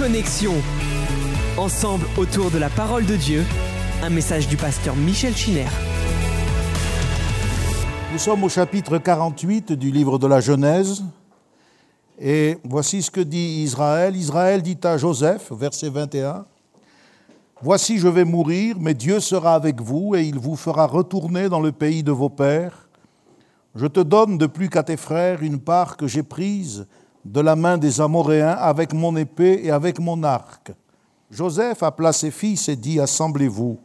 Connexion. Ensemble autour de la parole de Dieu, un message du pasteur Michel Chiner. Nous sommes au chapitre 48 du livre de la Genèse. Et voici ce que dit Israël. Israël dit à Joseph, verset 21, Voici je vais mourir, mais Dieu sera avec vous et il vous fera retourner dans le pays de vos pères. Je te donne de plus qu'à tes frères une part que j'ai prise de la main des Amoréens avec mon épée et avec mon arc. Joseph appela ses fils et dit, Assemblez-vous,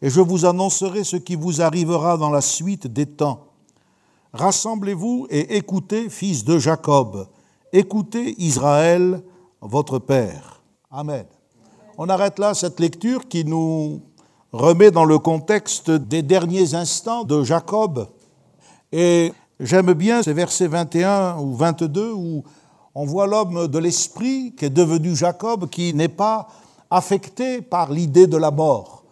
et je vous annoncerai ce qui vous arrivera dans la suite des temps. Rassemblez-vous et écoutez, fils de Jacob, écoutez Israël, votre Père. Amen. On arrête là cette lecture qui nous remet dans le contexte des derniers instants de Jacob. Et j'aime bien ces versets 21 ou 22 où on voit l'homme de l'esprit qui est devenu Jacob, qui n'est pas affecté par l'idée de la mort,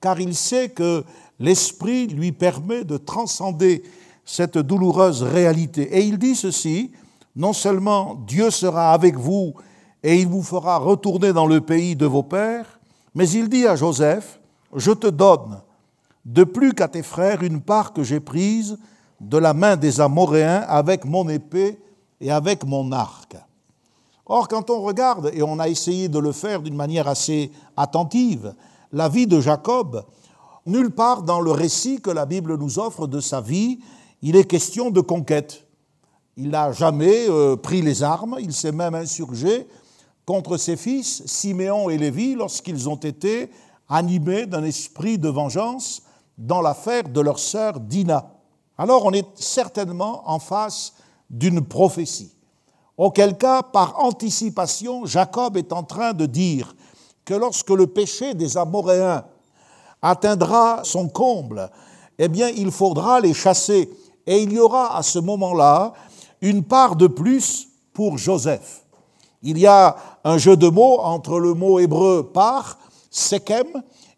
car il sait que l'esprit lui permet de transcender cette douloureuse réalité. Et il dit ceci, non seulement Dieu sera avec vous et il vous fera retourner dans le pays de vos pères, mais il dit à Joseph, je te donne de plus qu'à tes frères une part que j'ai prise de la main des Amoréens avec mon épée et avec mon arc. Or, quand on regarde, et on a essayé de le faire d'une manière assez attentive, la vie de Jacob, nulle part dans le récit que la Bible nous offre de sa vie, il est question de conquête. Il n'a jamais euh, pris les armes, il s'est même insurgé contre ses fils, Siméon et Lévi, lorsqu'ils ont été animés d'un esprit de vengeance dans l'affaire de leur sœur Dina. Alors on est certainement en face d'une prophétie. Auquel cas, par anticipation, Jacob est en train de dire que lorsque le péché des Amoréens atteindra son comble, eh bien, il faudra les chasser. Et il y aura à ce moment-là une part de plus pour Joseph. Il y a un jeu de mots entre le mot hébreu par, Sechem,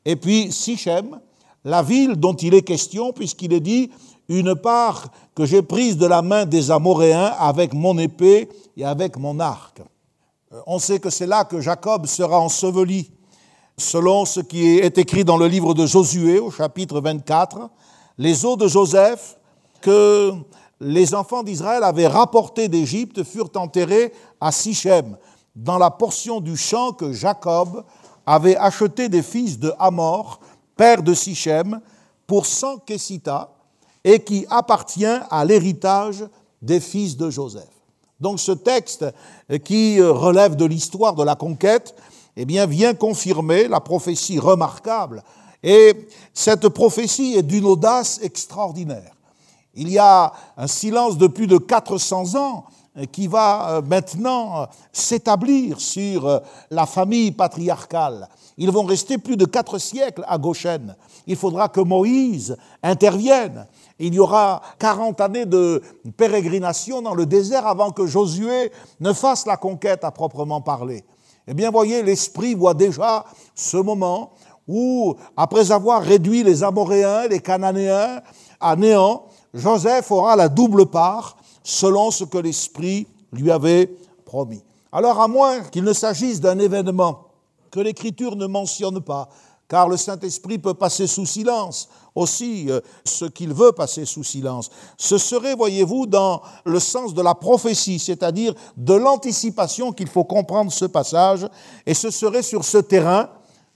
et puis Sichem, la ville dont il est question, puisqu'il est dit une part que j'ai prise de la main des Amoréens avec mon épée et avec mon arc. Euh, on sait que c'est là que Jacob sera enseveli, selon ce qui est écrit dans le livre de Josué au chapitre 24. Les eaux de Joseph que les enfants d'Israël avaient rapportées d'Égypte furent enterrées à Sichem, dans la portion du champ que Jacob avait acheté des fils de Hamor, père de Sichem, pour 100 kessitas, et qui appartient à l'héritage des fils de Joseph. Donc ce texte qui relève de l'histoire de la conquête, eh bien, vient confirmer la prophétie remarquable. Et cette prophétie est d'une audace extraordinaire. Il y a un silence de plus de 400 ans qui va maintenant s'établir sur la famille patriarcale. Ils vont rester plus de quatre siècles à Goshen. Il faudra que Moïse intervienne. Il y aura 40 années de pérégrination dans le désert avant que Josué ne fasse la conquête à proprement parler. Eh bien, voyez, l'Esprit voit déjà ce moment où, après avoir réduit les Amoréens, les Cananéens à néant, Joseph aura la double part selon ce que l'Esprit lui avait promis. Alors, à moins qu'il ne s'agisse d'un événement que l'Écriture ne mentionne pas, car le Saint-Esprit peut passer sous silence aussi euh, ce qu'il veut passer sous silence. Ce serait, voyez-vous, dans le sens de la prophétie, c'est-à-dire de l'anticipation qu'il faut comprendre ce passage, et ce serait sur ce terrain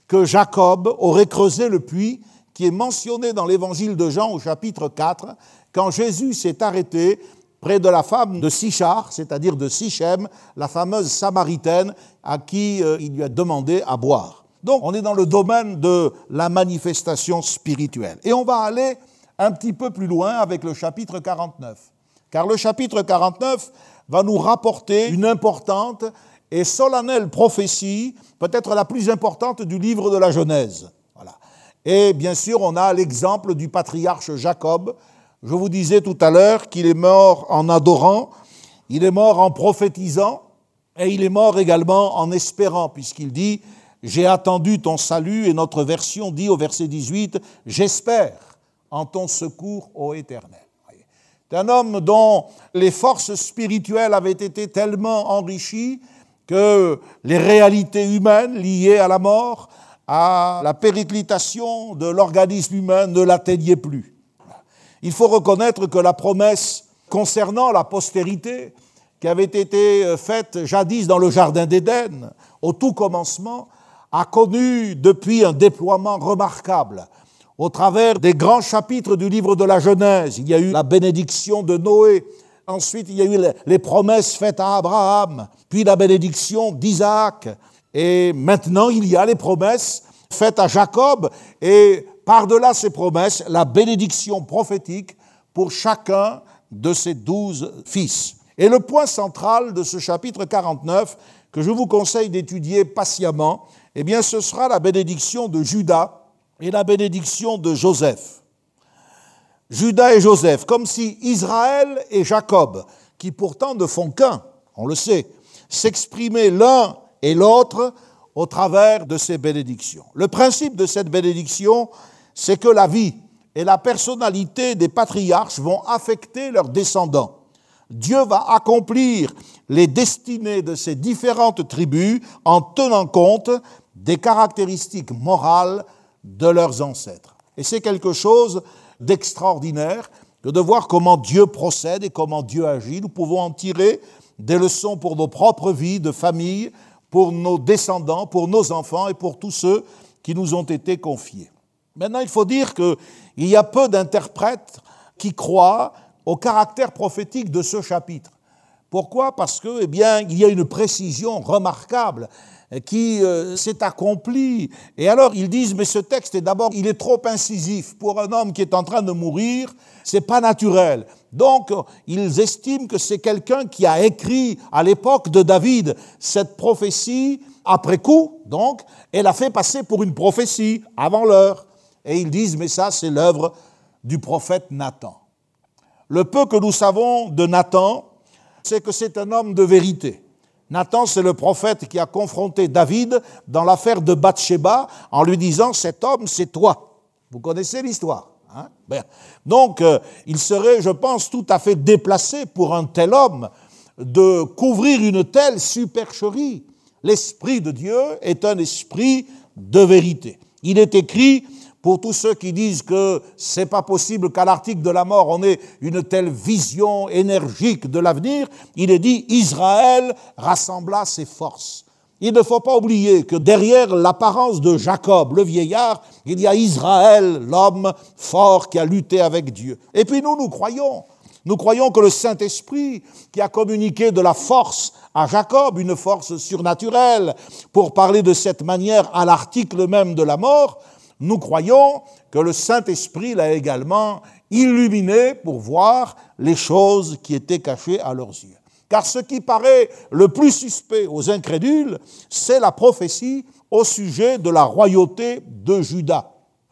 que Jacob aurait creusé le puits qui est mentionné dans l'évangile de Jean au chapitre 4, quand Jésus s'est arrêté près de la femme de Sichar, c'est-à-dire de Sichem, la fameuse Samaritaine à qui euh, il lui a demandé à boire. Donc on est dans le domaine de la manifestation spirituelle. Et on va aller un petit peu plus loin avec le chapitre 49. Car le chapitre 49 va nous rapporter une importante et solennelle prophétie, peut-être la plus importante du livre de la Genèse. Voilà. Et bien sûr, on a l'exemple du patriarche Jacob. Je vous disais tout à l'heure qu'il est mort en adorant, il est mort en prophétisant, et il est mort également en espérant, puisqu'il dit j'ai attendu ton salut, et notre version dit au verset 18, J'espère en ton secours, ô Éternel. C'est un homme dont les forces spirituelles avaient été tellement enrichies que les réalités humaines liées à la mort, à la périclitation de l'organisme humain ne l'atteignaient plus. Il faut reconnaître que la promesse concernant la postérité, qui avait été faite jadis dans le Jardin d'Éden, au tout commencement, a connu depuis un déploiement remarquable. Au travers des grands chapitres du livre de la Genèse, il y a eu la bénédiction de Noé, ensuite il y a eu les promesses faites à Abraham, puis la bénédiction d'Isaac, et maintenant il y a les promesses faites à Jacob, et par-delà ces promesses, la bénédiction prophétique pour chacun de ses douze fils. Et le point central de ce chapitre 49, que je vous conseille d'étudier patiemment, eh bien ce sera la bénédiction de Judas et la bénédiction de Joseph. Judas et Joseph, comme si Israël et Jacob, qui pourtant ne font qu'un, on le sait, s'exprimaient l'un et l'autre au travers de ces bénédictions. Le principe de cette bénédiction, c'est que la vie et la personnalité des patriarches vont affecter leurs descendants. Dieu va accomplir les destinées de ces différentes tribus en tenant compte des caractéristiques morales de leurs ancêtres. Et c'est quelque chose d'extraordinaire de voir comment Dieu procède et comment Dieu agit. Nous pouvons en tirer des leçons pour nos propres vies de famille, pour nos descendants, pour nos enfants et pour tous ceux qui nous ont été confiés. Maintenant, il faut dire qu'il y a peu d'interprètes qui croient au caractère prophétique de ce chapitre. Pourquoi? Parce que, eh il y a une précision remarquable qui euh, s'est accomplie. Et alors ils disent mais ce texte est d'abord il est trop incisif pour un homme qui est en train de mourir, c'est pas naturel. Donc ils estiment que c'est quelqu'un qui a écrit à l'époque de David cette prophétie après coup, donc elle a fait passer pour une prophétie avant l'heure. Et ils disent mais ça c'est l'œuvre du prophète Nathan. Le peu que nous savons de Nathan, c'est que c'est un homme de vérité. Nathan, c'est le prophète qui a confronté David dans l'affaire de Bathsheba en lui disant Cet homme, c'est toi. Vous connaissez l'histoire. Hein? Donc, euh, il serait, je pense, tout à fait déplacé pour un tel homme de couvrir une telle supercherie. L'Esprit de Dieu est un esprit de vérité. Il est écrit pour tous ceux qui disent que c'est pas possible qu'à l'article de la mort on ait une telle vision énergique de l'avenir, il est dit Israël rassembla ses forces. Il ne faut pas oublier que derrière l'apparence de Jacob, le vieillard, il y a Israël, l'homme fort qui a lutté avec Dieu. Et puis nous, nous croyons. Nous croyons que le Saint-Esprit, qui a communiqué de la force à Jacob, une force surnaturelle, pour parler de cette manière à l'article même de la mort, nous croyons que le Saint-Esprit l'a également illuminé pour voir les choses qui étaient cachées à leurs yeux. Car ce qui paraît le plus suspect aux incrédules, c'est la prophétie au sujet de la royauté de Judas.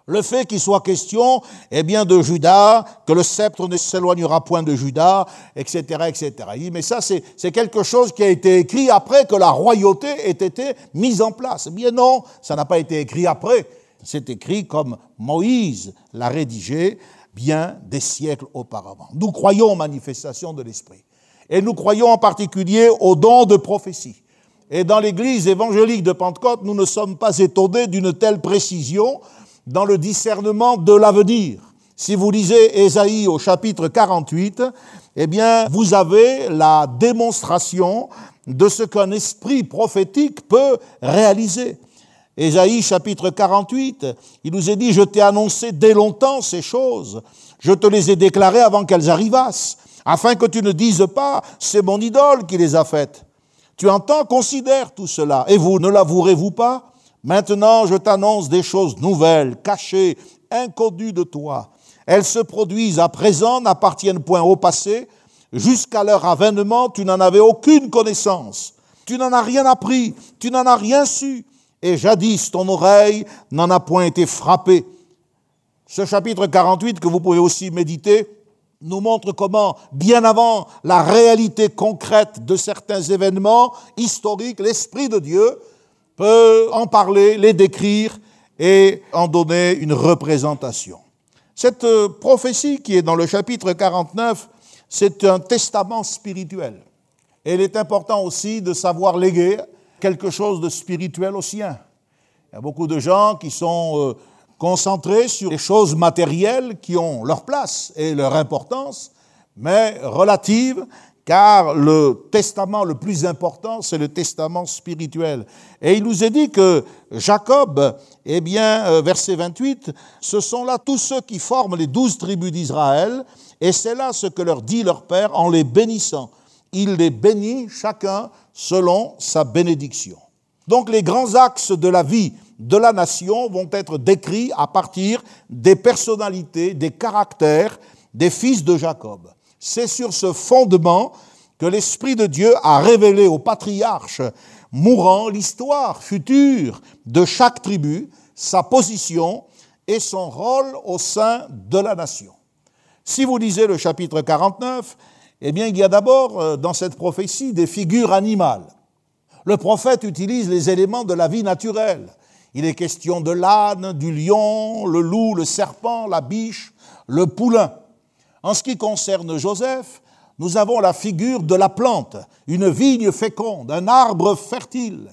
Le fait qu'il soit question, eh bien, de Judas, que le sceptre ne s'éloignera point de Judas, etc., etc. mais ça, c'est quelque chose qui a été écrit après que la royauté ait été mise en place. Eh bien non, ça n'a pas été écrit après. C'est écrit comme Moïse l'a rédigé bien des siècles auparavant. Nous croyons aux manifestations de l'Esprit. Et nous croyons en particulier aux dons de prophétie. Et dans l'Église évangélique de Pentecôte, nous ne sommes pas étonnés d'une telle précision dans le discernement de l'avenir. Si vous lisez Ésaïe au chapitre 48, eh bien, vous avez la démonstration de ce qu'un esprit prophétique peut réaliser. Ésaïe chapitre 48, il nous est dit, je t'ai annoncé dès longtemps ces choses, je te les ai déclarées avant qu'elles arrivassent, afin que tu ne dises pas, c'est mon idole qui les a faites. Tu entends, considère tout cela, et vous, ne l'avouerez-vous pas? Maintenant, je t'annonce des choses nouvelles, cachées, inconnues de toi. Elles se produisent à présent, n'appartiennent point au passé. Jusqu'à leur avènement, tu n'en avais aucune connaissance. Tu n'en as rien appris, tu n'en as rien su et jadis ton oreille n'en a point été frappée. Ce chapitre 48 que vous pouvez aussi méditer nous montre comment, bien avant la réalité concrète de certains événements historiques, l'Esprit de Dieu peut en parler, les décrire et en donner une représentation. Cette euh, prophétie qui est dans le chapitre 49, c'est un testament spirituel. Et il est important aussi de savoir léguer quelque chose de spirituel aux siens. Il y a beaucoup de gens qui sont euh, concentrés sur les choses matérielles qui ont leur place et leur importance, mais relatives car le testament le plus important, c'est le testament spirituel. Et il nous est dit que Jacob, eh bien, euh, verset 28, ce sont là tous ceux qui forment les douze tribus d'Israël, et c'est là ce que leur dit leur Père en les bénissant. Il les bénit chacun selon sa bénédiction. Donc les grands axes de la vie de la nation vont être décrits à partir des personnalités, des caractères des fils de Jacob. C'est sur ce fondement que l'Esprit de Dieu a révélé aux patriarches mourants l'histoire future de chaque tribu, sa position et son rôle au sein de la nation. Si vous lisez le chapitre 49, eh bien, il y a d'abord euh, dans cette prophétie des figures animales. Le prophète utilise les éléments de la vie naturelle. Il est question de l'âne, du lion, le loup, le serpent, la biche, le poulain. En ce qui concerne Joseph, nous avons la figure de la plante, une vigne féconde, un arbre fertile.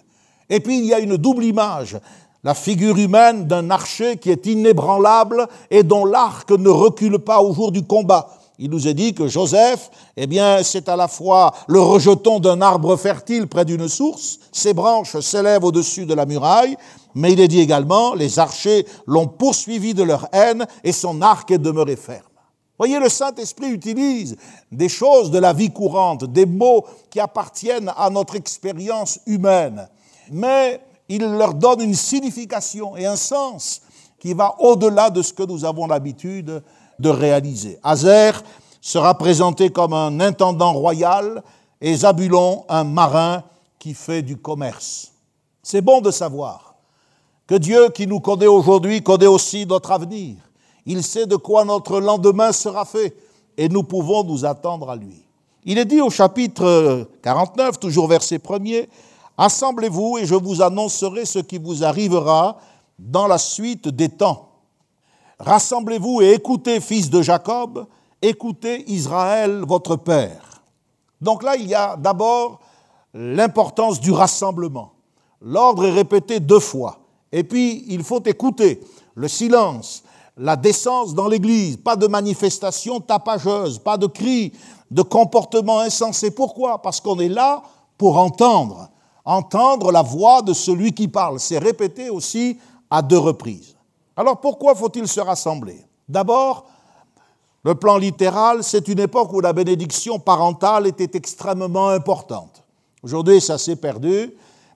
Et puis il y a une double image, la figure humaine d'un archer qui est inébranlable et dont l'arc ne recule pas au jour du combat. Il nous est dit que Joseph, eh bien, c'est à la fois le rejeton d'un arbre fertile près d'une source, ses branches s'élèvent au-dessus de la muraille, mais il est dit également, les archers l'ont poursuivi de leur haine et son arc est demeuré ferme. Voyez, le Saint-Esprit utilise des choses de la vie courante, des mots qui appartiennent à notre expérience humaine, mais il leur donne une signification et un sens qui va au-delà de ce que nous avons l'habitude de réaliser. Azer sera présenté comme un intendant royal et Zabulon un marin qui fait du commerce. C'est bon de savoir que Dieu qui nous connaît aujourd'hui connaît aussi notre avenir. Il sait de quoi notre lendemain sera fait et nous pouvons nous attendre à lui. Il est dit au chapitre 49, toujours verset 1er, Assemblez-vous et je vous annoncerai ce qui vous arrivera dans la suite des temps. Rassemblez-vous et écoutez, fils de Jacob, écoutez Israël, votre père. Donc là, il y a d'abord l'importance du rassemblement. L'ordre est répété deux fois. Et puis, il faut écouter le silence, la décence dans l'Église, pas de manifestations tapageuses, pas de cris, de comportements insensés. Pourquoi? Parce qu'on est là pour entendre, entendre la voix de celui qui parle. C'est répété aussi à deux reprises. Alors pourquoi faut-il se rassembler? D'abord, le plan littéral, c'est une époque où la bénédiction parentale était extrêmement importante. Aujourd'hui, ça s'est perdu,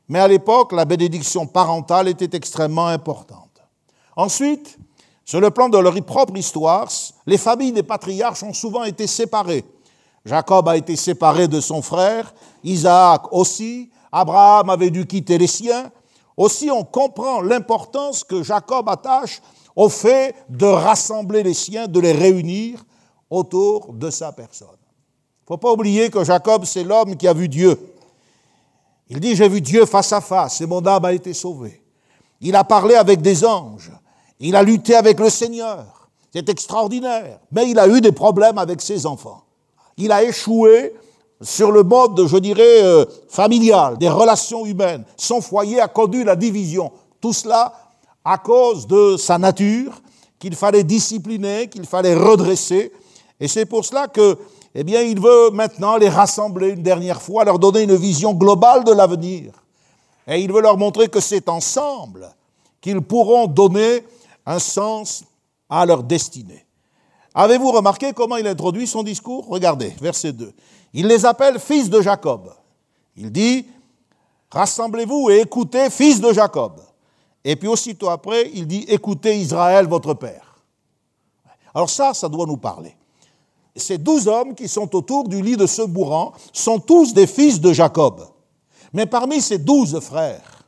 mais à l'époque, la bénédiction parentale était extrêmement importante. Ensuite, sur le plan de leur propre histoire, les familles des patriarches ont souvent été séparées. Jacob a été séparé de son frère, Isaac aussi, Abraham avait dû quitter les siens. Aussi, on comprend l'importance que Jacob attache au fait de rassembler les siens, de les réunir autour de sa personne. Il ne faut pas oublier que Jacob, c'est l'homme qui a vu Dieu. Il dit, j'ai vu Dieu face à face et mon âme a été sauvée. Il a parlé avec des anges. Il a lutté avec le Seigneur. C'est extraordinaire. Mais il a eu des problèmes avec ses enfants. Il a échoué sur le mode, je dirais, euh, familial, des relations humaines. Son foyer a conduit la division. Tout cela à cause de sa nature, qu'il fallait discipliner, qu'il fallait redresser. Et c'est pour cela que, eh bien, il veut maintenant les rassembler une dernière fois, leur donner une vision globale de l'avenir. Et il veut leur montrer que c'est ensemble qu'ils pourront donner un sens à leur destinée. Avez-vous remarqué comment il introduit son discours? Regardez, verset 2. Il les appelle fils de Jacob. Il dit, rassemblez-vous et écoutez, fils de Jacob. Et puis aussitôt après, il dit, écoutez Israël, votre père. Alors ça, ça doit nous parler. Ces douze hommes qui sont autour du lit de ce mourant sont tous des fils de Jacob. Mais parmi ces douze frères,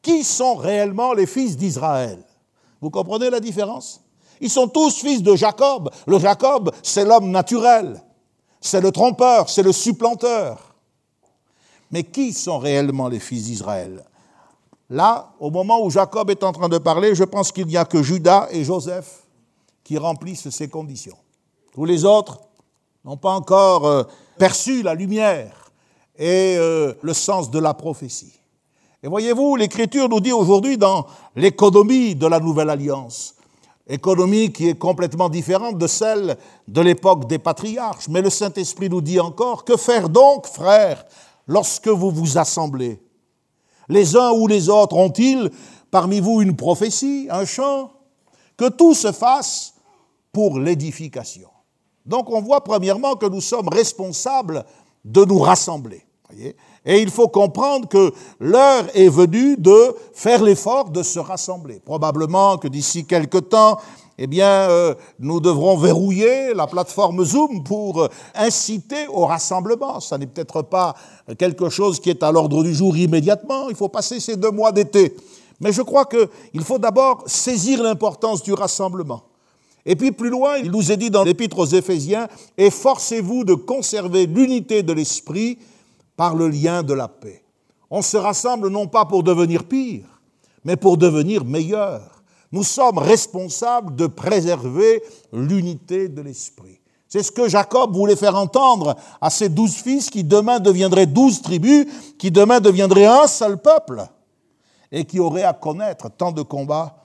qui sont réellement les fils d'Israël? Vous comprenez la différence? Ils sont tous fils de Jacob. Le Jacob, c'est l'homme naturel. C'est le trompeur, c'est le supplanteur. Mais qui sont réellement les fils d'Israël? Là, au moment où Jacob est en train de parler, je pense qu'il n'y a que Judas et Joseph qui remplissent ces conditions. Tous les autres n'ont pas encore euh, perçu la lumière et euh, le sens de la prophétie. Et voyez-vous, l'Écriture nous dit aujourd'hui dans l'économie de la Nouvelle Alliance, économie qui est complètement différente de celle de l'époque des patriarches, mais le Saint-Esprit nous dit encore, que faire donc, frères, lorsque vous vous assemblez? Les uns ou les autres ont-ils parmi vous une prophétie, un chant? Que tout se fasse pour l'édification. Donc on voit premièrement que nous sommes responsables de nous rassembler. Et il faut comprendre que l'heure est venue de faire l'effort de se rassembler. Probablement que d'ici quelque temps, eh bien, euh, nous devrons verrouiller la plateforme Zoom pour euh, inciter au rassemblement. Ça n'est peut-être pas quelque chose qui est à l'ordre du jour immédiatement. Il faut passer ces deux mois d'été. Mais je crois qu'il faut d'abord saisir l'importance du rassemblement. Et puis plus loin, il nous est dit dans l'Épître aux Éphésiens, efforcez-vous de conserver l'unité de l'esprit par le lien de la paix. On se rassemble non pas pour devenir pire, mais pour devenir meilleur. Nous sommes responsables de préserver l'unité de l'esprit. C'est ce que Jacob voulait faire entendre à ses douze fils qui demain deviendraient douze tribus, qui demain deviendraient un seul peuple et qui auraient à connaître tant de combats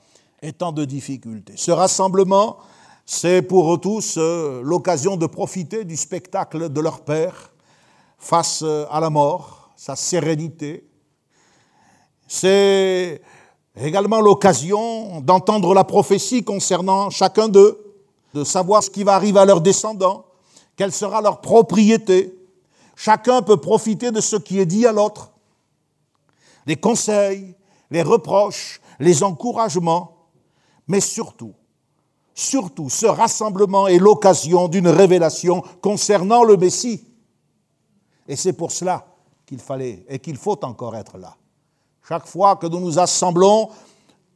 et tant de difficultés. Ce rassemblement, c'est pour eux tous euh, l'occasion de profiter du spectacle de leur Père face euh, à la mort, sa sérénité. C'est également l'occasion d'entendre la prophétie concernant chacun d'eux, de savoir ce qui va arriver à leurs descendants, quelle sera leur propriété. Chacun peut profiter de ce qui est dit à l'autre, les conseils, les reproches, les encouragements, mais surtout, surtout, ce rassemblement est l'occasion d'une révélation concernant le Messie. Et c'est pour cela qu'il fallait et qu'il faut encore être là. Chaque fois que nous nous assemblons,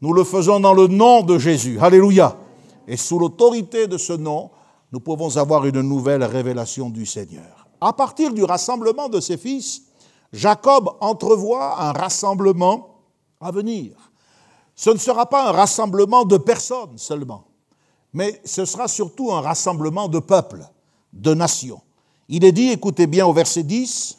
nous le faisons dans le nom de Jésus. Alléluia. Et sous l'autorité de ce nom, nous pouvons avoir une nouvelle révélation du Seigneur. À partir du rassemblement de ses fils, Jacob entrevoit un rassemblement à venir. Ce ne sera pas un rassemblement de personnes seulement, mais ce sera surtout un rassemblement de peuples, de nations. Il est dit, écoutez bien au verset 10,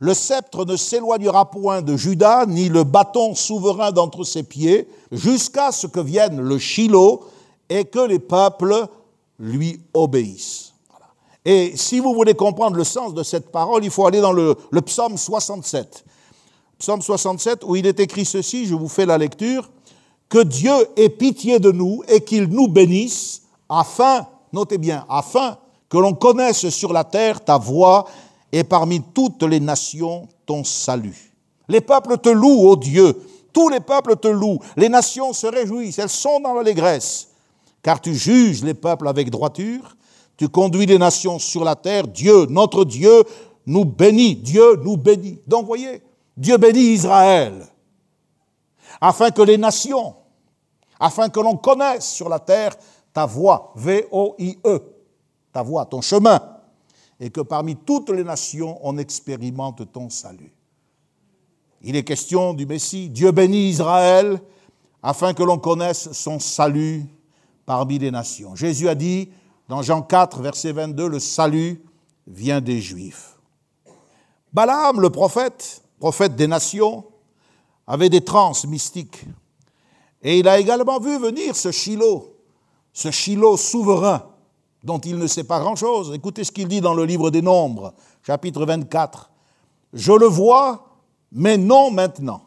le sceptre ne s'éloignera point de Judas, ni le bâton souverain d'entre ses pieds, jusqu'à ce que vienne le Shiloh et que les peuples lui obéissent. Et si vous voulez comprendre le sens de cette parole, il faut aller dans le, le psaume 67. Psaume 67, où il est écrit ceci, je vous fais la lecture que Dieu ait pitié de nous et qu'il nous bénisse, afin, notez bien, afin que l'on connaisse sur la terre ta voix et parmi toutes les nations ton salut. Les peuples te louent, ô Dieu, tous les peuples te louent, les nations se réjouissent, elles sont dans l'allégresse, car tu juges les peuples avec droiture, tu conduis les nations sur la terre, Dieu, notre Dieu, nous bénit, Dieu nous bénit. Donc voyez, Dieu bénit Israël, afin que les nations, afin que l'on connaisse sur la terre ta voix, V-O-I-E, ta voix, ton chemin, et que parmi toutes les nations, on expérimente ton salut. Il est question du Messie. Dieu bénit Israël afin que l'on connaisse son salut parmi les nations. Jésus a dit dans Jean 4, verset 22, le salut vient des Juifs. Balaam, le prophète, prophète des nations, avait des transes mystiques. Et il a également vu venir ce Shiloh, ce Shiloh souverain, dont il ne sait pas grand-chose. Écoutez ce qu'il dit dans le livre des Nombres, chapitre 24. Je le vois, mais non maintenant.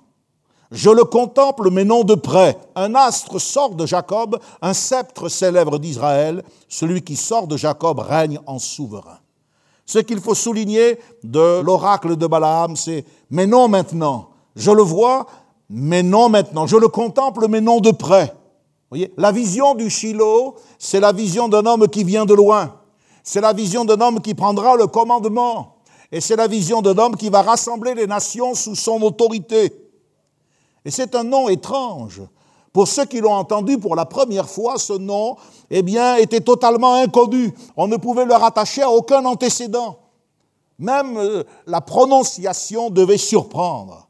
Je le contemple, mais non de près. Un astre sort de Jacob, un sceptre célèbre d'Israël. Celui qui sort de Jacob règne en souverain. Ce qu'il faut souligner de l'oracle de Balaam, c'est mais non maintenant. Je le vois, mais non maintenant. Je le contemple, mais non de près. La vision du Shiloh, c'est la vision d'un homme qui vient de loin. C'est la vision d'un homme qui prendra le commandement. Et c'est la vision d'un homme qui va rassembler les nations sous son autorité. Et c'est un nom étrange. Pour ceux qui l'ont entendu pour la première fois, ce nom, eh bien, était totalement inconnu. On ne pouvait le rattacher à aucun antécédent. Même euh, la prononciation devait surprendre.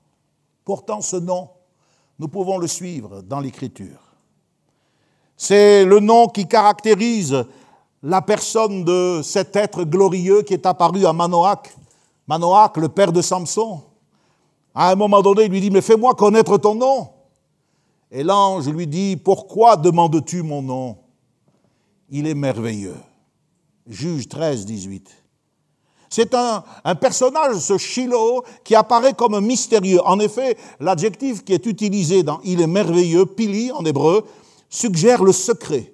Pourtant, ce nom, nous pouvons le suivre dans l'Écriture. C'est le nom qui caractérise la personne de cet être glorieux qui est apparu à Manoach. Manoach, le père de Samson. À un moment donné, il lui dit, mais fais-moi connaître ton nom. Et l'ange lui dit, pourquoi demandes-tu mon nom? Il est merveilleux. Juge 13, 18. C'est un, un, personnage, ce Shiloh, qui apparaît comme mystérieux. En effet, l'adjectif qui est utilisé dans Il est merveilleux, pili en hébreu, suggère le secret.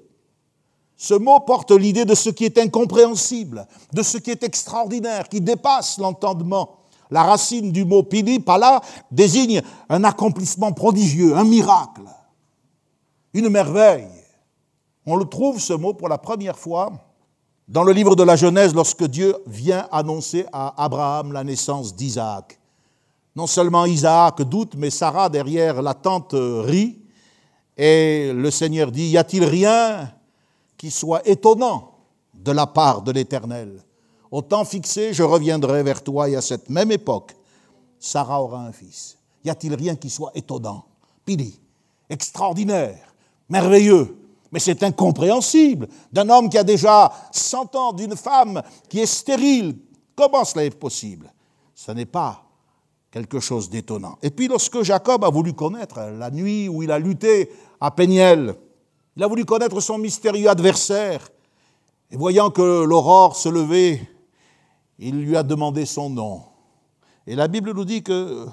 Ce mot porte l'idée de ce qui est incompréhensible, de ce qui est extraordinaire, qui dépasse l'entendement. La racine du mot pili, pala, désigne un accomplissement prodigieux, un miracle, une merveille. On le trouve, ce mot, pour la première fois dans le livre de la Genèse lorsque Dieu vient annoncer à Abraham la naissance d'Isaac. Non seulement Isaac doute, mais Sarah derrière la tente rit, et le Seigneur dit, y a-t-il rien qui soit étonnant de la part de l'Éternel? Au temps fixé, je reviendrai vers toi et à cette même époque, Sarah aura un fils. Y a-t-il rien qui soit étonnant? Pili, extraordinaire, merveilleux, mais c'est incompréhensible d'un homme qui a déjà 100 ans, d'une femme qui est stérile. Comment cela est possible? Ce n'est pas quelque chose d'étonnant. Et puis lorsque Jacob a voulu connaître la nuit où il a lutté à Péniel, il a voulu connaître son mystérieux adversaire, et voyant que l'aurore se levait, il lui a demandé son nom. Et la Bible nous dit que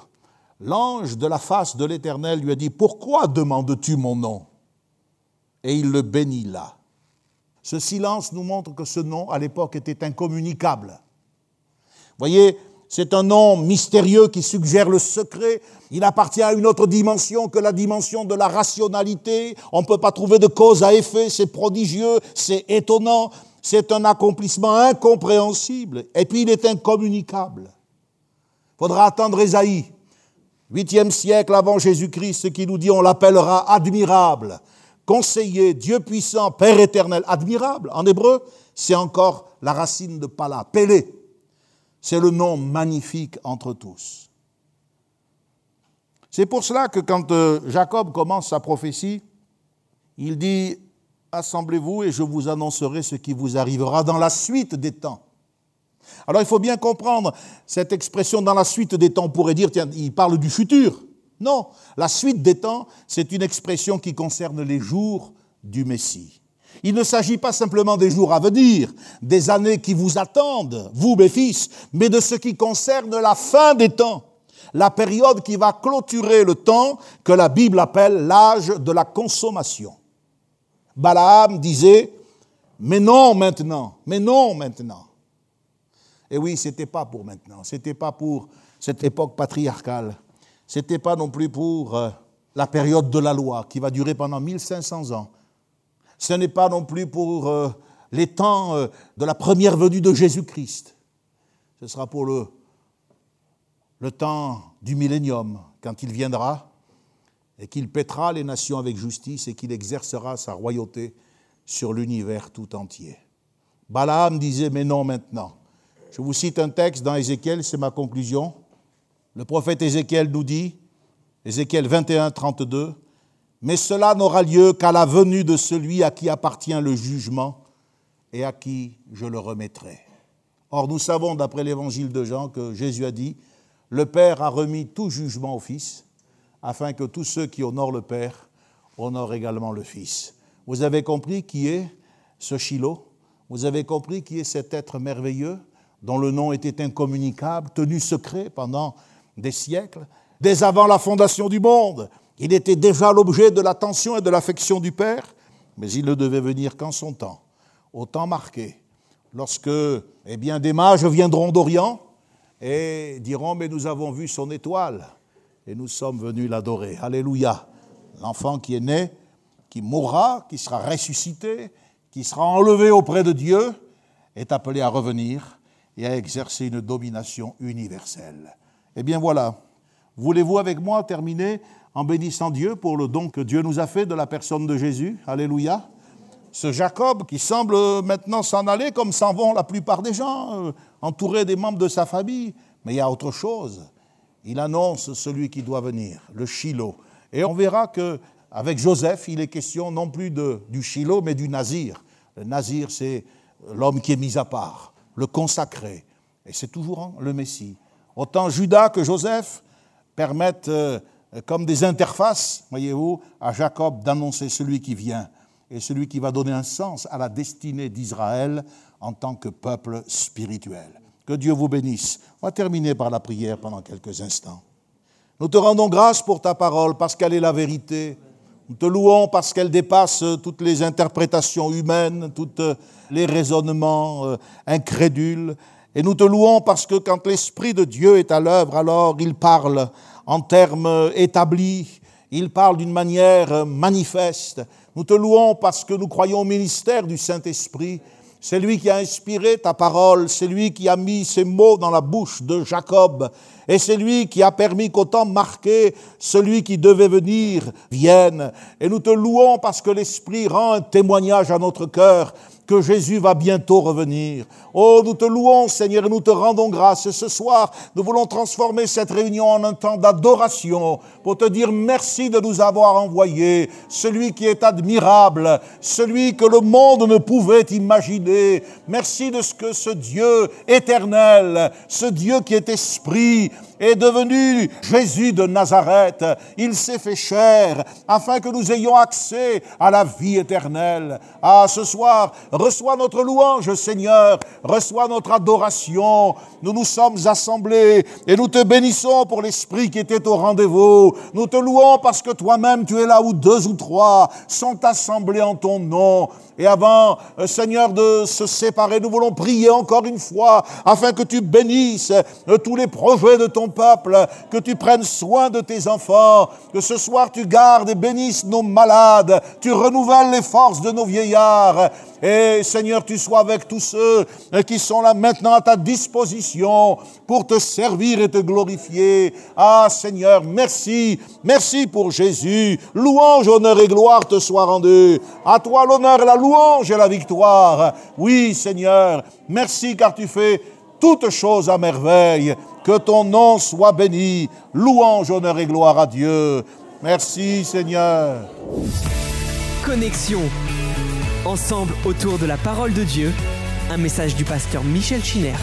l'ange de la face de l'Éternel lui a dit, Pourquoi demandes-tu mon nom? Et il le bénit là. Ce silence nous montre que ce nom, à l'époque, était incommunicable. Voyez, c'est un nom mystérieux qui suggère le secret. Il appartient à une autre dimension que la dimension de la rationalité. On ne peut pas trouver de cause à effet. C'est prodigieux, c'est étonnant. C'est un accomplissement incompréhensible. Et puis il est incommunicable. Il faudra attendre Ésaïe, 8e siècle avant Jésus-Christ, qui nous dit on l'appellera admirable, conseiller, Dieu puissant, Père éternel, admirable. En hébreu, c'est encore la racine de pala, Pélé. C'est le nom magnifique entre tous. C'est pour cela que quand euh, Jacob commence sa prophétie, il dit, Assemblez-vous et je vous annoncerai ce qui vous arrivera dans la suite des temps. Alors il faut bien comprendre cette expression dans la suite des temps. Pourrait dire, tiens, il parle du futur. Non, la suite des temps, c'est une expression qui concerne les jours du Messie. Il ne s'agit pas simplement des jours à venir, des années qui vous attendent, vous mes fils, mais de ce qui concerne la fin des temps, la période qui va clôturer le temps que la Bible appelle l'âge de la consommation. Balaam disait, mais non maintenant, mais non maintenant. Et oui, ce n'était pas pour maintenant, ce n'était pas pour cette époque patriarcale ce n'était pas non plus pour euh, la période de la loi qui va durer pendant 1500 ans. Ce n'est pas non plus pour euh, les temps euh, de la première venue de Jésus-Christ. Ce sera pour le, temps du millénium, quand il viendra et qu'il pètera les nations avec justice et qu'il exercera sa royauté sur l'univers tout entier. Balaam disait, mais non maintenant. Je vous cite un texte dans Ézéchiel, c'est ma conclusion. Le prophète Ézéchiel nous dit, Ézéchiel 21, 32, Mais cela n'aura lieu qu'à la venue de celui à qui appartient le jugement et à qui je le remettrai. Or, nous savons, d'après l'évangile de Jean, que Jésus a dit, Le Père a remis tout jugement au Fils, afin que tous ceux qui honorent le Père honorent également le Fils. Vous avez compris qui est ce Shiloh? Vous avez compris qui est cet être merveilleux dont le nom était incommunicable, tenu secret pendant des siècles, dès avant la fondation du monde? Il était déjà l'objet de l'attention et de l'affection du Père, mais il ne devait venir qu'en son temps, au temps marqué, lorsque eh bien, des mages viendront d'Orient et diront, mais nous avons vu son étoile et nous sommes venus l'adorer. Alléluia. L'enfant qui est né, qui mourra, qui sera ressuscité, qui sera enlevé auprès de Dieu, est appelé à revenir et à exercer une domination universelle. Eh bien voilà, voulez-vous avec moi terminer en bénissant Dieu pour le don que Dieu nous a fait de la personne de Jésus Alléluia. Ce Jacob qui semble maintenant s'en aller comme s'en vont la plupart des gens, euh, entouré des membres de sa famille. Mais il y a autre chose. Il annonce celui qui doit venir, le Shiloh. Et on verra que avec Joseph, il est question non plus du Shiloh, mais du Nazir. Le Nazir, c'est l'homme qui est mis à part, le consacré, Et c'est toujours le Messie. Autant Judas que Joseph permettent, euh, comme des interfaces, voyez-vous, à Jacob d'annoncer celui qui vient et celui qui va donner un sens à la destinée d'Israël en tant que peuple spirituel. Que Dieu vous bénisse. On va terminer par la prière pendant quelques instants. Nous te rendons grâce pour ta parole parce qu'elle est la vérité. Nous te louons parce qu'elle dépasse toutes les interprétations humaines, tous les raisonnements euh, incrédules. Et nous te louons parce que quand l'Esprit de Dieu est à l'œuvre, alors il parle en termes établis, il parle d'une manière manifeste. Nous te louons parce que nous croyons au ministère du Saint-Esprit. C'est lui qui a inspiré ta parole, c'est lui qui a mis ces mots dans la bouche de Jacob, et c'est lui qui a permis qu'au temps marqué, celui qui devait venir vienne. Et nous te louons parce que l'Esprit rend un témoignage à notre cœur que Jésus va bientôt revenir. Oh, nous te louons, Seigneur, et nous te rendons grâce. Ce soir, nous voulons transformer cette réunion en un temps d'adoration pour te dire merci de nous avoir envoyé celui qui est admirable, celui que le monde ne pouvait imaginer. Merci de ce que ce Dieu éternel, ce Dieu qui est esprit, est devenu Jésus de Nazareth. Il s'est fait chair afin que nous ayons accès à la vie éternelle. Ah, ce soir, reçois notre louange, Seigneur, reçois notre adoration. Nous nous sommes assemblés et nous te bénissons pour l'Esprit qui était au rendez-vous. Nous te louons parce que toi-même tu es là où deux ou trois sont assemblés en ton nom. Et avant, euh, Seigneur, de se séparer, nous voulons prier encore une fois afin que tu bénisses euh, tous les projets de ton peuple, que tu prennes soin de tes enfants, que ce soir tu gardes et bénisses nos malades, tu renouvelles les forces de nos vieillards. Et Seigneur, tu sois avec tous ceux euh, qui sont là maintenant à ta disposition pour te servir et te glorifier. Ah Seigneur, merci, merci pour Jésus. Louange, honneur et gloire te soient rendus. À toi l'honneur la louange et la victoire. Oui, Seigneur, merci car tu fais toutes choses à merveille. Que ton nom soit béni. Louange, honneur et gloire à Dieu. Merci, Seigneur. Connexion. Ensemble autour de la parole de Dieu. Un message du pasteur Michel Chiner.